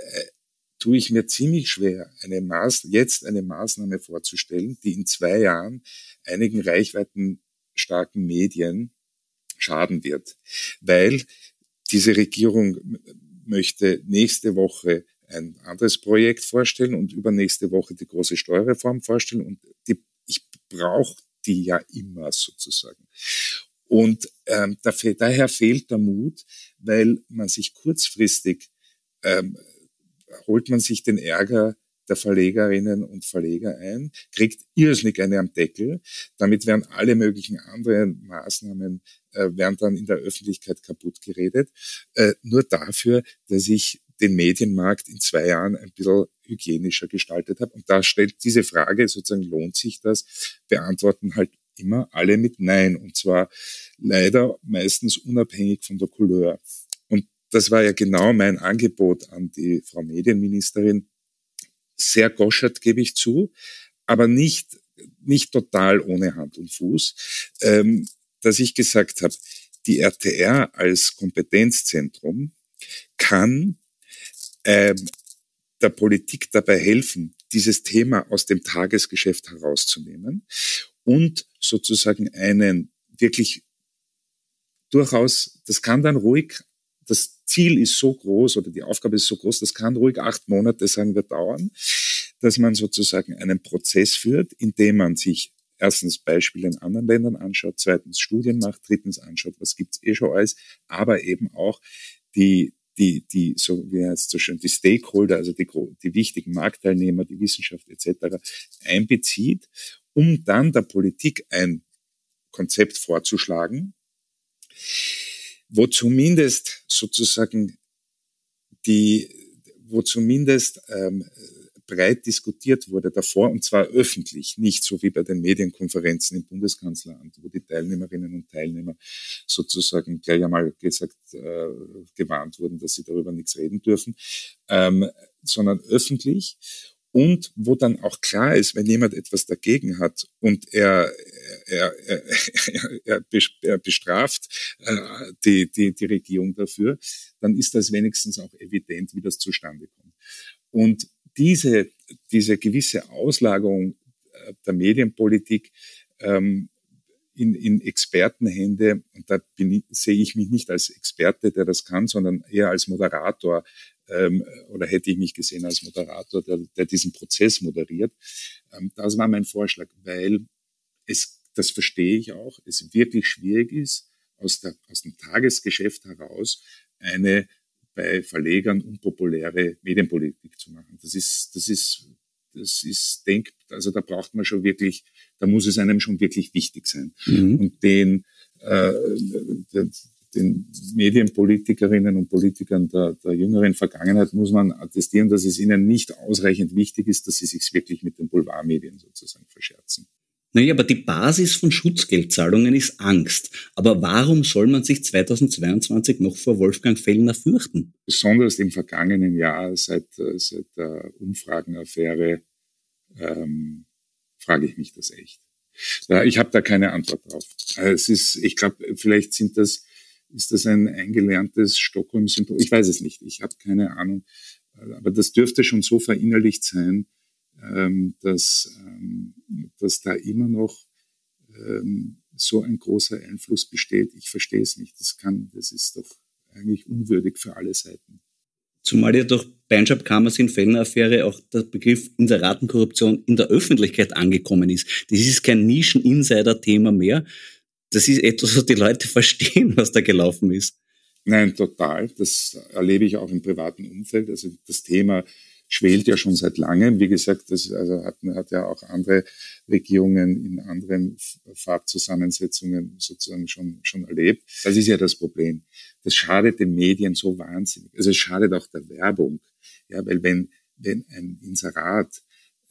tue ich mir ziemlich schwer, eine Maß, jetzt eine Maßnahme vorzustellen, die in zwei Jahren einigen reichweitenstarken Medien schaden wird, weil diese Regierung möchte nächste Woche ein anderes Projekt vorstellen und übernächste Woche die große Steuerreform vorstellen. Und die, ich brauche die ja immer sozusagen. Und ähm, dafür, daher fehlt der Mut, weil man sich kurzfristig ähm, holt man sich den Ärger der Verlegerinnen und Verleger ein, kriegt irrsinnig eine am Deckel. Damit werden alle möglichen anderen Maßnahmen äh, werden dann in der Öffentlichkeit kaputt geredet. Äh, nur dafür, dass ich den Medienmarkt in zwei Jahren ein bisschen hygienischer gestaltet habe. Und da stellt diese Frage sozusagen, lohnt sich das? Beantworten halt immer alle mit Nein. Und zwar leider meistens unabhängig von der Couleur. Und das war ja genau mein Angebot an die Frau Medienministerin. Sehr goschert, gebe ich zu, aber nicht, nicht total ohne Hand und Fuß. Ähm, dass ich gesagt habe, die RTR als Kompetenzzentrum kann ähm, der Politik dabei helfen, dieses Thema aus dem Tagesgeschäft herauszunehmen und sozusagen einen wirklich durchaus, das kann dann ruhig, das Ziel ist so groß oder die Aufgabe ist so groß, das kann ruhig acht Monate, sagen wir, dauern, dass man sozusagen einen Prozess führt, in dem man sich erstens Beispiele in anderen Ländern anschaut, zweitens Studien macht, drittens anschaut, was gibt's eh schon alles, aber eben auch die die, die, so wie heißt es so schön, die Stakeholder, also die, die wichtigen Marktteilnehmer, die Wissenschaft etc. einbezieht, um dann der Politik ein Konzept vorzuschlagen, wo zumindest sozusagen die, wo zumindest ähm, breit diskutiert wurde davor, und zwar öffentlich, nicht so wie bei den Medienkonferenzen im Bundeskanzleramt, wo die Teilnehmerinnen und Teilnehmer sozusagen gleich einmal gesagt, äh, gewarnt wurden, dass sie darüber nichts reden dürfen, ähm, sondern öffentlich und wo dann auch klar ist, wenn jemand etwas dagegen hat und er, er, er, er bestraft äh, die, die, die Regierung dafür, dann ist das wenigstens auch evident, wie das zustande kommt. Und diese, diese gewisse Auslagerung äh, der Medienpolitik ähm, in, in Expertenhände, und da bin sehe ich mich nicht als Experte, der das kann, sondern eher als Moderator ähm, oder hätte ich mich gesehen als Moderator, der, der diesen Prozess moderiert. Ähm, das war mein Vorschlag, weil es, das verstehe ich auch, es wirklich schwierig ist, aus, der, aus dem Tagesgeschäft heraus eine bei Verlegern unpopuläre Medienpolitik zu machen. Das ist, das ist, das ist denk, also da braucht man schon wirklich, da muss es einem schon wirklich wichtig sein. Mhm. Und den, äh, den Medienpolitikerinnen und Politikern der, der jüngeren Vergangenheit muss man attestieren, dass es ihnen nicht ausreichend wichtig ist, dass sie sich wirklich mit den Boulevardmedien sozusagen verscherzen. Naja, aber die Basis von Schutzgeldzahlungen ist Angst. Aber warum soll man sich 2022 noch vor Wolfgang Fellner fürchten? Besonders im vergangenen Jahr, seit, äh, seit der Umfragenaffäre, ähm, frage ich mich das echt. Ja, ich habe da keine Antwort drauf. Äh, es ist, ich glaube, vielleicht sind das, ist das ein eingelerntes Stockholm-Syndrom. Ich weiß es nicht. Ich habe keine Ahnung. Aber das dürfte schon so verinnerlicht sein, ähm, dass, ähm, dass da immer noch ähm, so ein großer Einfluss besteht. Ich verstehe es nicht. Das kann, das ist doch eigentlich unwürdig für alle Seiten. Zumal ja durch Beinschab Kammers in Fellner-Affäre auch der Begriff Inseratenkorruption in der Öffentlichkeit angekommen ist. Das ist kein Nischen-Insider-Thema mehr. Das ist etwas, was die Leute verstehen, was da gelaufen ist. Nein, total. Das erlebe ich auch im privaten Umfeld. Also das Thema schwelt ja schon seit langem. Wie gesagt, das also hat, hat ja auch andere Regierungen in anderen Farbzusammensetzungen sozusagen schon, schon erlebt. Das ist ja das Problem. Das schadet den Medien so wahnsinnig. Also es schadet auch der Werbung. Ja, weil wenn, wenn ein Inserat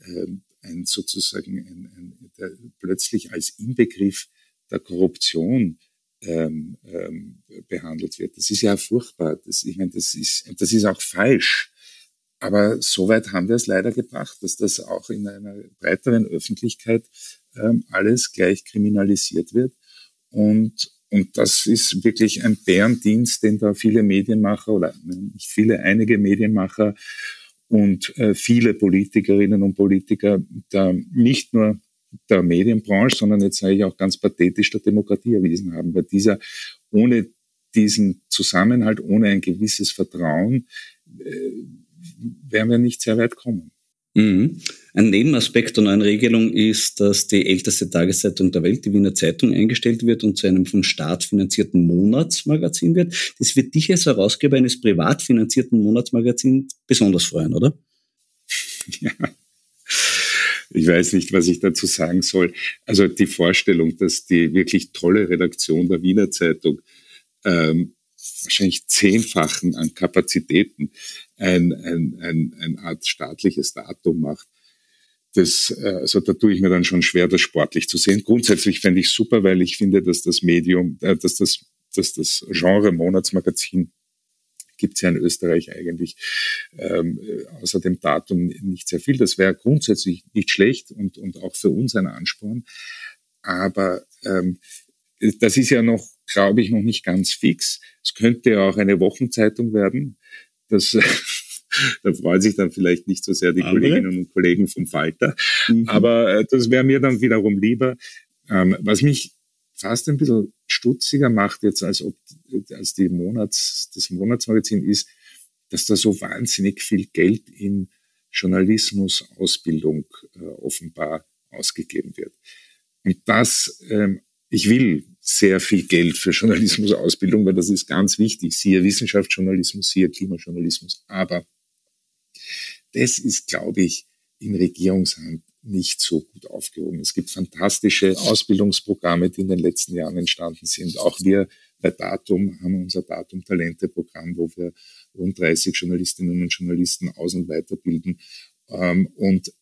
ähm, ein sozusagen ein, ein, plötzlich als Inbegriff der Korruption ähm, ähm, behandelt wird. Das ist ja furchtbar. Das, ich meine, das ist, das ist auch falsch. Aber soweit haben wir es leider gebracht, dass das auch in einer breiteren Öffentlichkeit ähm, alles gleich kriminalisiert wird. Und, und das ist wirklich ein Bärendienst, den da viele Medienmacher oder nicht viele, einige Medienmacher und äh, viele Politikerinnen und Politiker da nicht nur der Medienbranche, sondern jetzt sage ich auch ganz pathetisch der Demokratie erwiesen haben, weil dieser ohne diesen Zusammenhalt, ohne ein gewisses Vertrauen äh, werden wir nicht sehr weit kommen. Mhm. Ein Nebenaspekt der neuen Regelung ist, dass die älteste Tageszeitung der Welt, die Wiener Zeitung, eingestellt wird und zu einem vom Staat finanzierten Monatsmagazin wird. Das wird dich als Herausgeber eines privat finanzierten Monatsmagazins besonders freuen, oder? Ja. Ich weiß nicht, was ich dazu sagen soll. Also die Vorstellung, dass die wirklich tolle Redaktion der Wiener Zeitung ähm, wahrscheinlich zehnfachen an Kapazitäten ein, ein, ein, ein Art staatliches Datum macht. Das, äh, also da tue ich mir dann schon schwer, das sportlich zu sehen. Grundsätzlich fände ich super, weil ich finde, dass das Medium, äh, dass das, dass das Genre Monatsmagazin gibt es ja in Österreich eigentlich ähm, außer dem Datum nicht sehr viel. Das wäre grundsätzlich nicht schlecht und, und auch für uns ein Ansporn. Aber ähm, das ist ja noch, glaube ich, noch nicht ganz fix. Es könnte ja auch eine Wochenzeitung werden. Das, da freuen sich dann vielleicht nicht so sehr die Aber. Kolleginnen und Kollegen vom Falter. Mhm. Aber äh, das wäre mir dann wiederum lieber. Ähm, was mich fast ein bisschen stutziger macht jetzt als, ob, als die Monats, das Monatsmagazin ist, dass da so wahnsinnig viel Geld in Journalismusausbildung äh, offenbar ausgegeben wird. Und das, ähm, ich will sehr viel Geld für Journalismusausbildung, weil das ist ganz wichtig. Siehe Wissenschaftsjournalismus, siehe Klimajournalismus. Aber das ist, glaube ich, in Regierungshand nicht so gut aufgehoben. Es gibt fantastische Ausbildungsprogramme, die in den letzten Jahren entstanden sind. Auch wir bei Datum haben unser Datum-Talente-Programm, wo wir rund 30 Journalistinnen und Journalisten aus- und weiterbilden. Ähm, und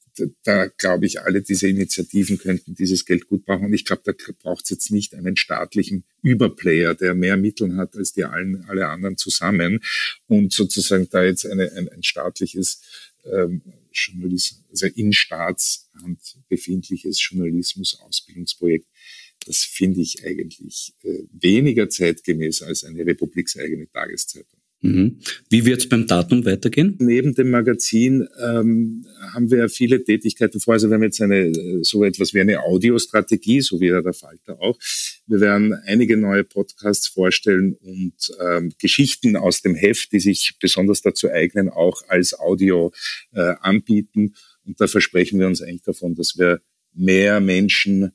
da glaube ich, alle diese Initiativen könnten dieses Geld gut brauchen. Und ich glaube, da braucht es jetzt nicht einen staatlichen Überplayer, der mehr Mittel hat als die allen, alle anderen zusammen und sozusagen da jetzt eine, ein, ein staatliches Journalismus, also in Staatshand befindliches Journalismus-Ausbildungsprojekt. Das finde ich eigentlich äh, weniger zeitgemäß als eine republikseigene Tageszeitung. Mhm. Wie wird es beim Datum weitergehen? Neben dem Magazin ähm, haben wir viele Tätigkeiten vor. Also wir haben jetzt eine so etwas wie eine Audiostrategie, so wie der Falter auch. Wir werden einige neue Podcasts vorstellen und ähm, Geschichten aus dem Heft, die sich besonders dazu eignen, auch als Audio äh, anbieten. Und da versprechen wir uns eigentlich davon, dass wir mehr Menschen äh,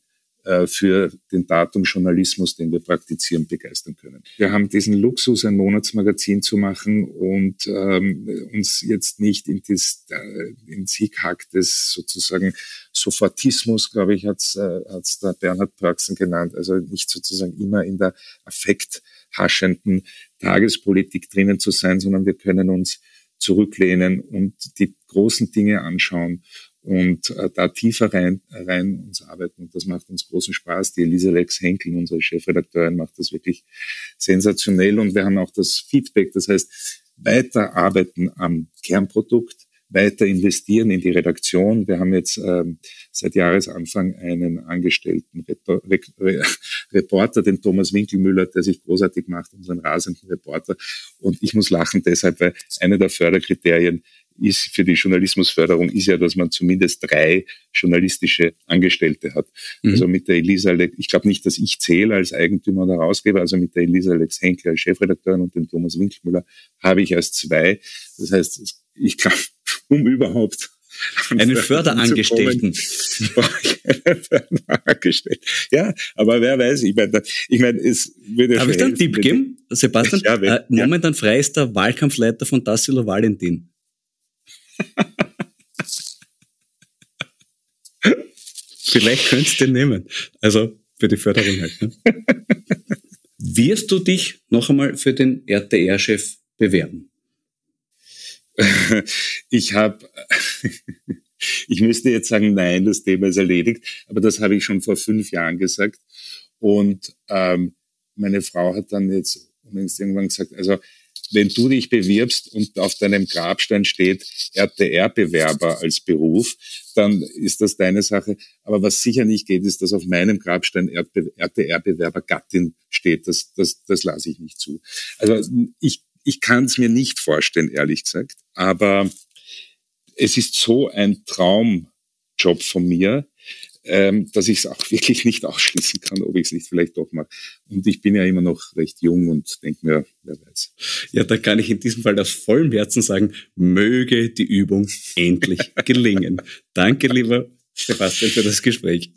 für den Datumjournalismus, den wir praktizieren, begeistern können. Wir haben diesen Luxus, ein Monatsmagazin zu machen und ähm, uns jetzt nicht in das, äh, ins Hickhack des sozusagen Sophatismus, glaube ich, hat es äh, hat's der Bernhard Pörksen genannt, also nicht sozusagen immer in der affekthaschenden Tagespolitik drinnen zu sein, sondern wir können uns zurücklehnen und die großen Dinge anschauen und äh, da tiefer rein, rein uns arbeiten. Und das macht uns großen Spaß. Die Elisa Lex Henkel, unsere Chefredakteurin, macht das wirklich sensationell. Und wir haben auch das Feedback. Das heißt, weiter arbeiten am Kernprodukt, weiter investieren in die Redaktion. Wir haben jetzt ähm, seit Jahresanfang einen angestellten Reporter, den Thomas Winkelmüller, der sich großartig macht, unseren rasenden Reporter. Und ich muss lachen deshalb, weil eine der Förderkriterien ist für die Journalismusförderung ist ja, dass man zumindest drei journalistische Angestellte hat. Mhm. Also mit der Elisa, ich glaube nicht, dass ich zähle als Eigentümer oder Herausgeber, also mit der Elisa Lex Henkel als Chefredakteurin und dem Thomas Winkelmüller habe ich als zwei. Das heißt, ich glaube, um überhaupt einen Förderangestellten. ja, aber wer weiß, ich meine, ich meine, es würde Darf ich da einen Tipp geben, Sebastian? Ja, äh, momentan frei ist der Wahlkampfleiter von Tassilo Valentin. Vielleicht könntest du den nehmen. Also für die Förderung halt. Ne? Wirst du dich noch einmal für den RTR-Chef bewerben? Ich habe, ich müsste jetzt sagen, nein, das Thema ist erledigt, aber das habe ich schon vor fünf Jahren gesagt. Und ähm, meine Frau hat dann jetzt irgendwann gesagt, also wenn du dich bewirbst und auf deinem Grabstein steht RTR-Bewerber als Beruf, dann ist das deine Sache. Aber was sicher nicht geht, ist, dass auf meinem Grabstein RTR-Bewerber Gattin steht. Das, das, das lasse ich nicht zu. Also ich, ich kann es mir nicht vorstellen, ehrlich gesagt. Aber es ist so ein Traumjob von mir, ähm, dass ich es auch wirklich nicht ausschließen kann, ob ich es nicht vielleicht doch mache. Und ich bin ja immer noch recht jung und denke mir, wer weiß. Ja, da kann ich in diesem Fall aus vollem Herzen sagen, möge die Übung endlich gelingen. Danke, lieber Sebastian, für das Gespräch.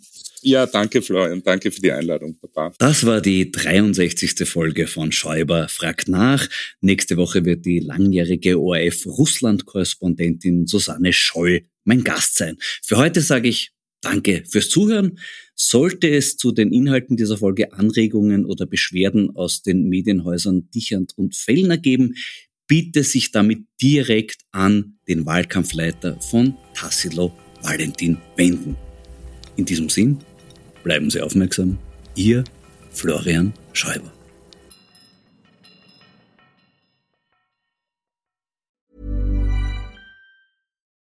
Ja, danke Florian, danke für die Einladung, Papa. Das war die 63. Folge von Schäuber fragt nach. Nächste Woche wird die langjährige ORF-Russland-Korrespondentin Susanne Scholl mein Gast sein. Für heute sage ich Danke fürs Zuhören. Sollte es zu den Inhalten dieser Folge Anregungen oder Beschwerden aus den Medienhäusern Dichand und Fellner geben, bitte sich damit direkt an den Wahlkampfleiter von Tassilo Valentin wenden. In diesem Sinn, bleiben Sie aufmerksam. Ihr Florian Schäuber.